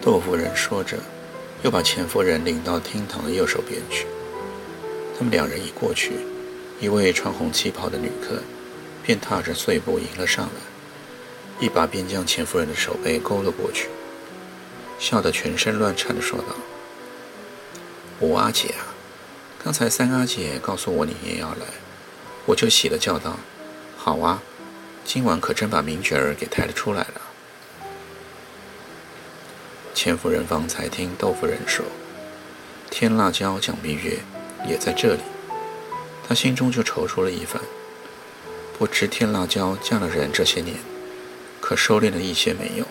窦夫人说着，又把钱夫人领到厅堂的右手边去。他们两人一过去，一位穿红旗袍的女客便踏着碎步迎了上来，一把便将钱夫人的手背勾了过去，笑得全身乱颤的说道：“五阿姐啊，刚才三阿姐告诉我你也要来，我就喜了叫道：好啊，今晚可真把名角儿给抬了出来了。”钱夫人方才听窦夫人说，天辣椒蒋碧月也在这里，她心中就踌躇了一番。不知天辣椒嫁了人这些年，可收敛了一些没有？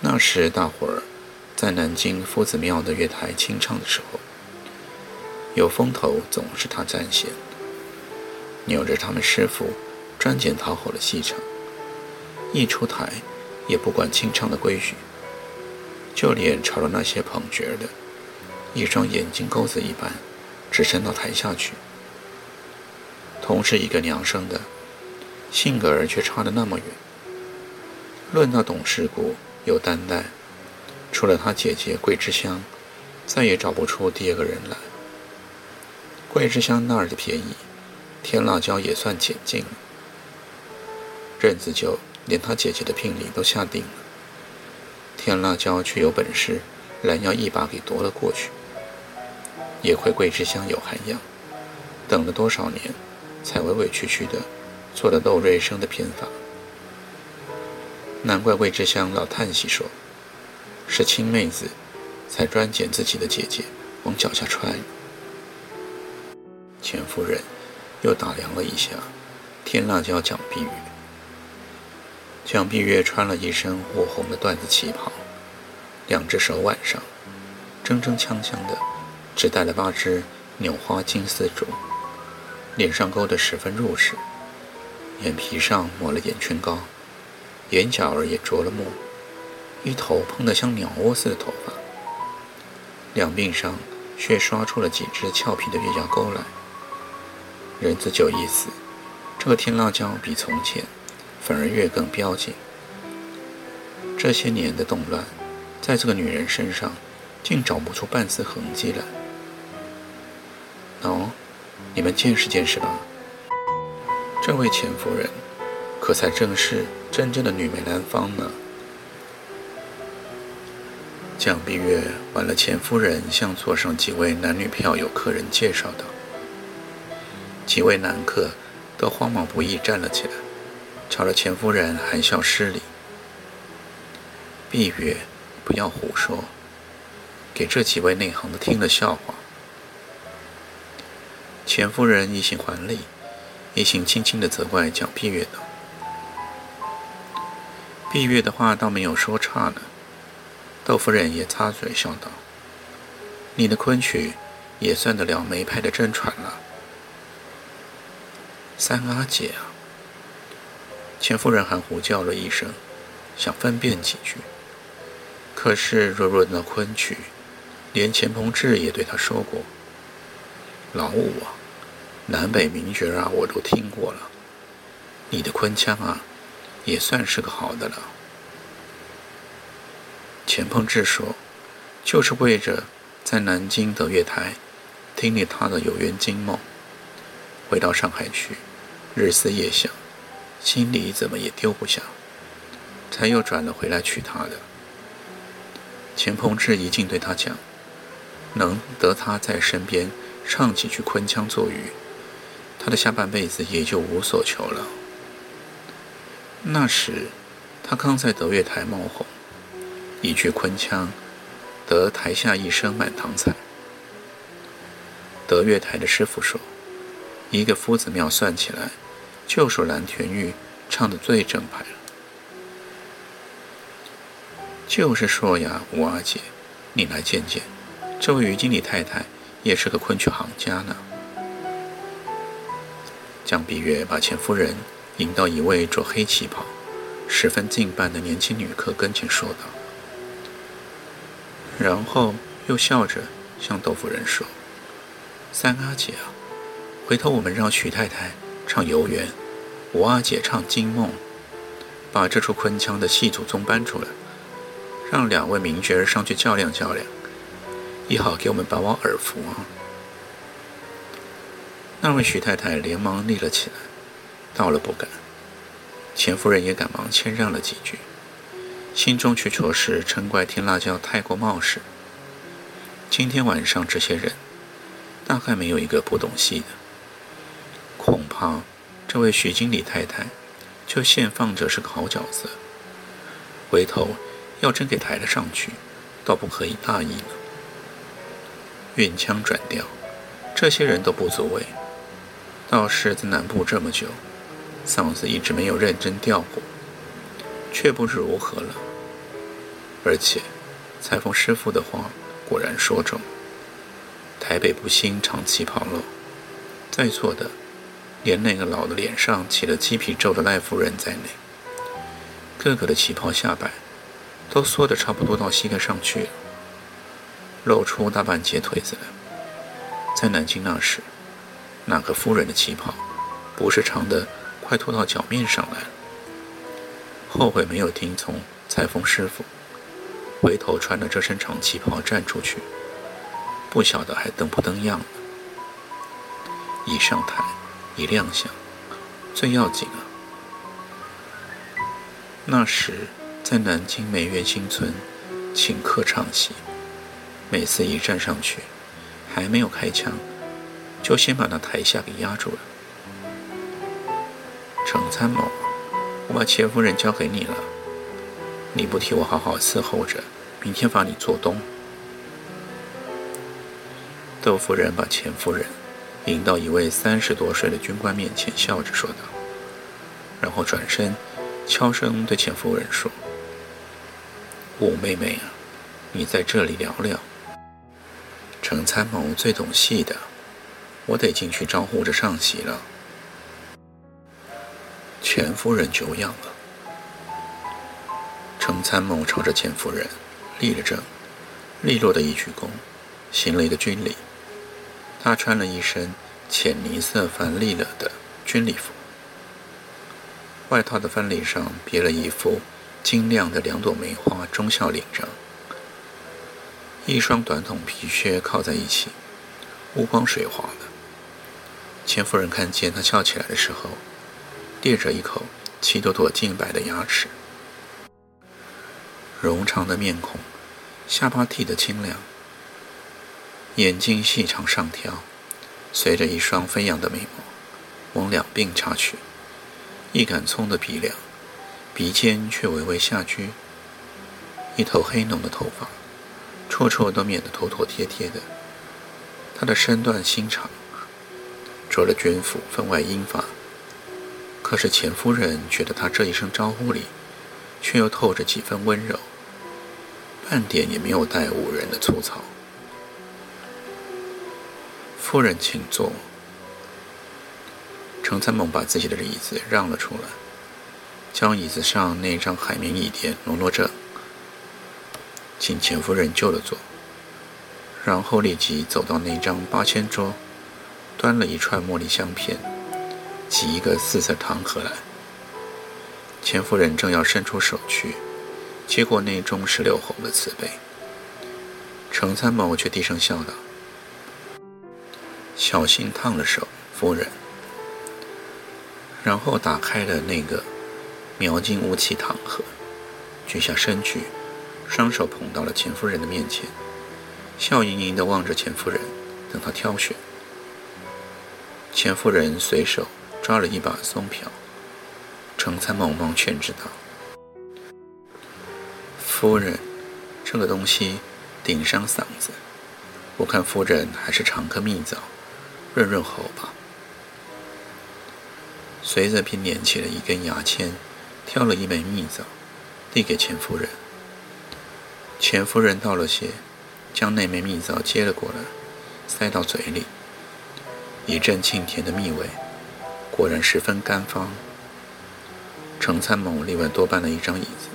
那时大伙儿在南京夫子庙的月台清唱的时候，有风头总是他占先，扭着他们师傅专拣讨好的戏场，一出台也不管清唱的规矩。就连朝着那些捧角的，一双眼睛钩子一般，直伸到台下去。同是一个娘生的，性格儿却差得那么远。论到懂事故有担待，除了他姐姐桂枝香，再也找不出第二个人来。桂枝香那儿的便宜，天辣椒也算捡尽了。任子就连他姐姐的聘礼都下定了。天辣椒却有本事，拦腰一把给夺了过去。也亏桂枝香有涵养，等了多少年，才委委屈屈的做了窦瑞生的偏法。难怪桂枝香老叹息说：“是亲妹子，才专捡自己的姐姐往脚下踹。”钱夫人又打量了一下天辣椒蒋碧玉。蒋碧月穿了一身火红的缎子旗袍，两只手腕上铮铮锵锵的，只戴了八只纽花金丝镯，脸上勾得十分入时，眼皮上抹了眼圈膏，眼角儿也着了墨，一头蓬得像鸟窝似的头发，两鬓上却刷出了几只俏皮的月牙钩来。人自就意思，这个天辣椒比从前。反而越更标紧。这些年的动乱，在这个女人身上，竟找不出半丝痕迹来。喏，你们见识见识吧。这位钱夫人，可才正是真正的女美兰芳呢。蒋碧月完了，钱夫人向座上几位男女票友客人介绍道。几位男客都慌忙不已站了起来。朝着钱夫人含笑施礼。碧月，不要胡说，给这几位内行的听了笑话。钱夫人一行还礼，一行轻轻地责怪蒋碧月道：“碧月的话倒没有说差呢。”窦夫人也插嘴笑道：“你的昆曲也算得了梅派的真传了。”三阿姐啊！钱夫人含糊叫了一声，想分辨几句。可是若论到昆曲，连钱鹏志也对他说过：“老五啊，南北名角啊，我都听过了。你的昆腔啊，也算是个好的了。”钱鹏志说：“就是为着在南京的月台听你他的有缘惊梦，回到上海去，日思夜想。”心里怎么也丢不下，才又转了回来娶她的。钱鹏志一进对他讲：“能得他在身边唱几句昆腔作语，他的下半辈子也就无所求了。”那时他刚在德月台冒红，一句昆腔，得台下一声满堂彩。德月台的师傅说：“一个夫子庙算起来。”就属蓝田玉唱的最正派了。就是说呀，吴阿姐，你来见见，这位于经理太太也是个昆曲行家呢。江碧月把钱夫人引到一位着黑旗袍、十分敬拜的年轻女客跟前说道，然后又笑着向窦夫人说：“三阿姐啊，回头我们让许太太唱游园，吴阿姐唱惊梦，把这出昆腔的戏祖宗搬出来。”让两位名角儿上去较量较量，也好给我们把把耳福啊！那位许太太连忙立了起来，道了不敢。钱夫人也赶忙谦让了几句，心中却着实嗔怪天辣椒太过冒失。今天晚上这些人，大概没有一个不懂戏的，恐怕这位徐经理太太就现放着是个好角色，回头。要真给抬了上去，倒不可以大意呢。运腔转调，这些人都不足畏。倒是在南部这么久，嗓子一直没有认真调过，却不知如何了。而且，裁缝师傅的话果然说中。台北不兴长旗袍喽，在座的，连那个老的脸上起了鸡皮皱的赖夫人在内，个个的旗袍下摆。都缩得差不多到膝盖上去了，露出大半截腿子来。在南京那时，哪个夫人的旗袍不是长的快拖到脚面上来了？后悔没有听从裁缝师傅，回头穿着这身长旗袍站出去，不晓得还登不登样呢。一上台，一亮相，最要紧啊！那时。在南京梅园新村请客唱戏，每次一站上去，还没有开腔，就先把那台下给压住了。程参谋，我把钱夫人交给你了，你不替我好好伺候着，明天罚你做东。窦夫人把钱夫人引到一位三十多岁的军官面前，笑着说道，然后转身悄声对钱夫人说。五妹妹啊，你在这里聊聊。程参谋最懂戏的，我得进去招呼着上席了。钱夫人久仰了。程参谋朝着钱夫人立了正，利落的一鞠躬，行了一个军礼。他穿了一身浅泥色帆立了的军礼服，外套的翻领上别了一副。晶亮的两朵梅花忠孝领章，一双短筒皮靴靠在一起，乌光水滑的。千夫人看见他笑起来的时候，咧着一口七朵朵净白的牙齿，柔长的面孔，下巴剃得清凉，眼睛细长上挑，随着一双飞扬的眉毛往两鬓插去，一杆葱的鼻梁。鼻尖却微微下撅，一头黑浓的头发，处处都免得妥妥帖帖的。他的身段心长，着了军服分外英发。可是钱夫人觉得他这一声招呼里，却又透着几分温柔，半点也没有带五人的粗糙。夫人请坐。程参谋把自己的椅子让了出来。将椅子上那张海绵椅垫挪挪着，请钱夫人就了坐，然后立即走到那张八仙桌，端了一串茉莉香片，挤一个四色糖盒来。钱夫人正要伸出手去接过那盅石榴红的瓷杯，程参谋却低声笑道：“小心烫了手，夫人。”然后打开了那个。描金乌器糖盒，举下身去，双手捧到了钱夫人的面前，笑盈盈地望着钱夫人，等她挑选。钱夫人随手抓了一把松瓢，程参谋忙劝止道：“夫人，这个东西顶伤嗓子，我看夫人还是尝颗蜜枣，润润喉吧。”随着便捻起了一根牙签。挑了一枚蜜枣，递给钱夫人。钱夫人道了谢，将那枚蜜枣接了过来，塞到嘴里，一阵沁甜的蜜味，果然十分甘芳。程参谋另外多搬了一张椅子，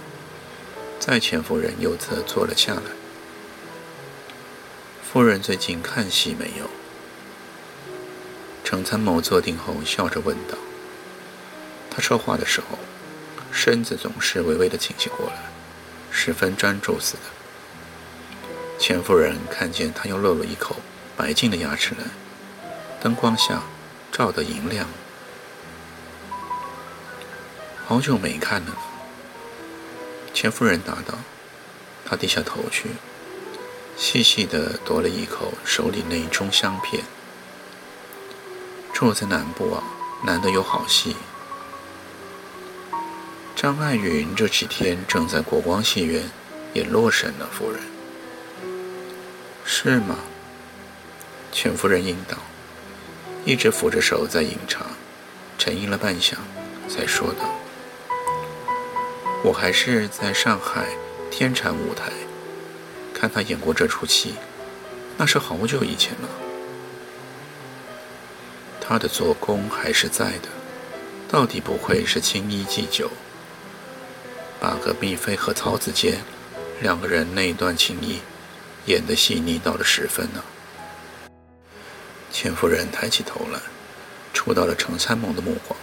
在钱夫人右侧坐了下来。夫人最近看戏没有？程参谋坐定后，笑着问道。他说话的时候，身子总是微微的倾斜过来，十分专注似的。钱夫人看见他又露了一口白净的牙齿来，灯光下照得银亮。好久没看了。钱夫人答道。她低下头去，细细地夺了一口手里那一盅香片。住在南部啊，难得有好戏。张爱云这几天正在国光戏院演《洛神》呢，夫人。是吗？钱夫人应道，一直扶着手在饮茶，沉吟了半晌，才说道：“我还是在上海天蟾舞台看他演过这出戏，那是好久以前了。他的做工还是在的，到底不愧是青衣祭酒。把个蜜妃和曹子健两个人那一段情谊。”演得细腻到了十分呢。钱夫人抬起头来，触到了程参谋的目光，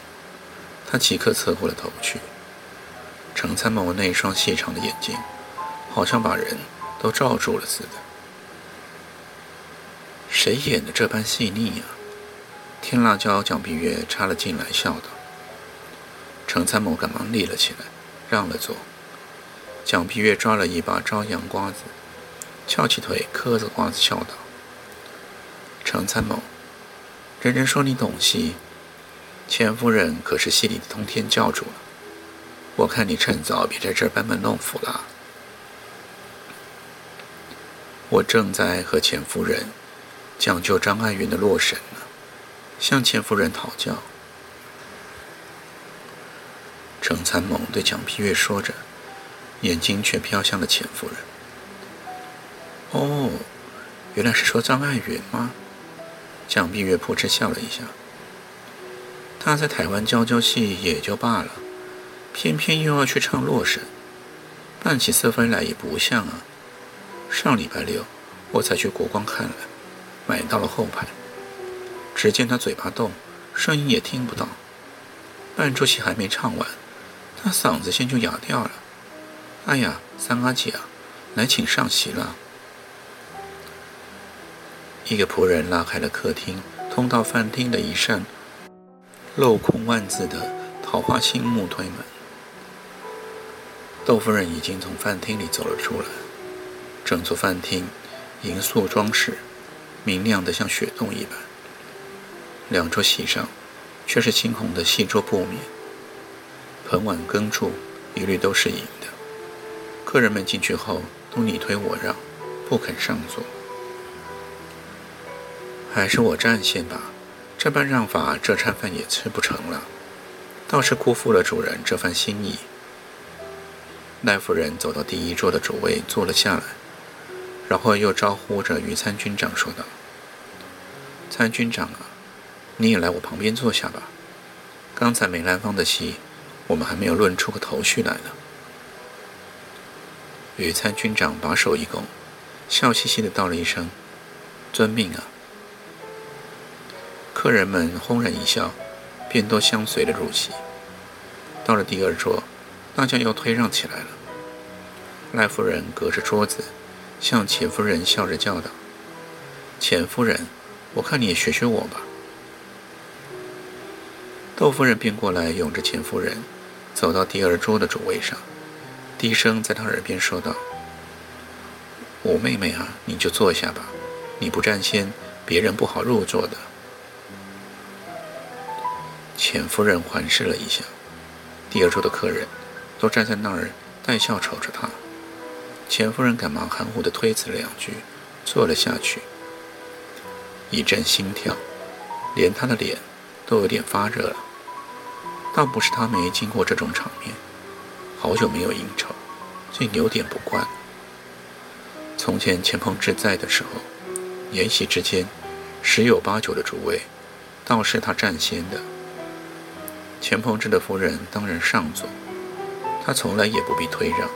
她即刻侧过了头去。程参谋那双细长的眼睛，好像把人都罩住了似的。谁演的这般细腻呀？天辣椒蒋碧月插了进来，笑道。程参谋赶忙立了起来，让了座。蒋碧月抓了一把朝阳瓜子。翘起腿，嗑着瓜子笑道：“程参谋，人人说你懂戏，钱夫人可是戏里的通天教主了。我看你趁早别在这儿班门弄斧了。我正在和钱夫人讲究张爱云的《洛神》呢，向钱夫人讨教。”程参谋对蒋碧月说着，眼睛却飘向了钱夫人。哦，原来是说张爱云吗？蒋碧月扑哧笑了一下。他在台湾教教戏也就罢了，偏偏又要去唱《洛神》，扮起色飞来也不像啊。上礼拜六我才去国光看了，买到了后排。只见他嘴巴动，声音也听不到。半出戏还没唱完，他嗓子先就哑掉了。哎呀，三阿姐啊，来请上席了。一个仆人拉开了客厅通到饭厅的一扇镂空万字的桃花心木推门。窦夫人已经从饭厅里走了出来。整座饭厅银塑装饰，明亮的像雪洞一般。两桌席上却是青红的细桌布面，盆碗羹柱一律都是银的。客人们进去后都你推我让，不肯上座。还是我占先吧，这般让法，这餐饭也吃不成了，倒是辜负了主人这番心意。赖夫人走到第一桌的主位坐了下来，然后又招呼着于参军长说道：“参军长啊，你也来我旁边坐下吧。刚才梅兰芳的戏，我们还没有论出个头绪来呢。”于参军长把手一拱，笑嘻嘻的道了一声：“遵命啊。”客人们轰然一笑，便都相随的入席。到了第二桌，大家又推让起来了。赖夫人隔着桌子，向钱夫人笑着叫道：“钱夫人，我看你也学学我吧。”窦夫人便过来，拥着钱夫人，走到第二桌的主位上，低声在她耳边说道：“五妹妹啊，你就坐下吧，你不占先，别人不好入座的。”钱夫人环视了一下，第二桌的客人都站在那儿带笑瞅着她。钱夫人赶忙含糊地推辞了两句，坐了下去。一阵心跳，连她的脸都有点发热了。倒不是她没经过这种场面，好久没有应酬，竟有点不惯。从前钱鹏志在的时候，筵席之间十有八九的主位，倒是他占先的。钱鹏志的夫人当然上座，他从来也不必推让。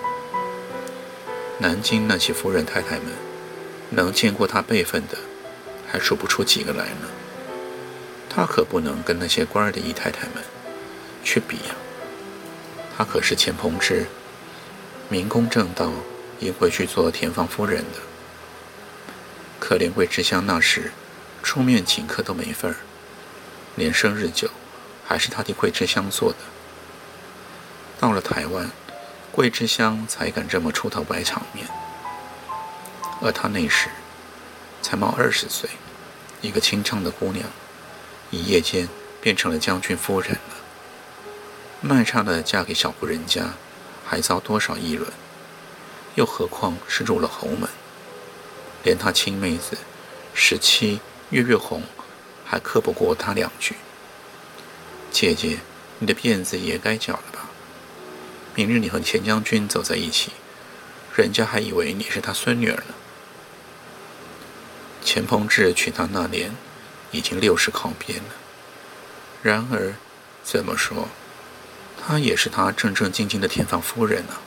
南京那些夫人太太们，能见过他辈分的，还数不出几个来呢。他可不能跟那些官儿的姨太太们去比呀。他可是钱鹏志，明公正道，也会去做田房夫人的。可怜桂枝香那时出面请客都没份儿，连生日酒。还是他替桂枝香做的。到了台湾，桂枝香才敢这么出头摆场面。而他那时才冒二十岁，一个清唱的姑娘，一夜间变成了将军夫人。卖唱的嫁给小户人家，还遭多少议论？又何况是入了侯门，连他亲妹子十七月月红，还刻不过他两句。姐姐，你的辫子也该绞了吧？明日你和钱将军走在一起，人家还以为你是他孙女儿呢。钱鹏志娶她那年已经六十靠边了，然而怎么说，她也是他正正经经的田房夫人啊。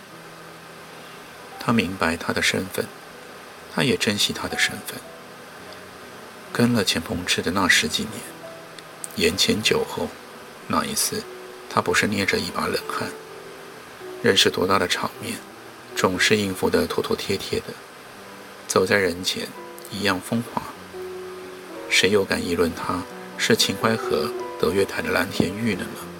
他明白她的身份，他也珍惜她的身份。跟了钱鹏志的那十几年，眼前酒后。那一次，他不是捏着一把冷汗，认识多大的场面，总是应付得妥妥帖帖的，走在人前一样风华。谁又敢议论他是秦淮河德月台的蓝田玉了呢？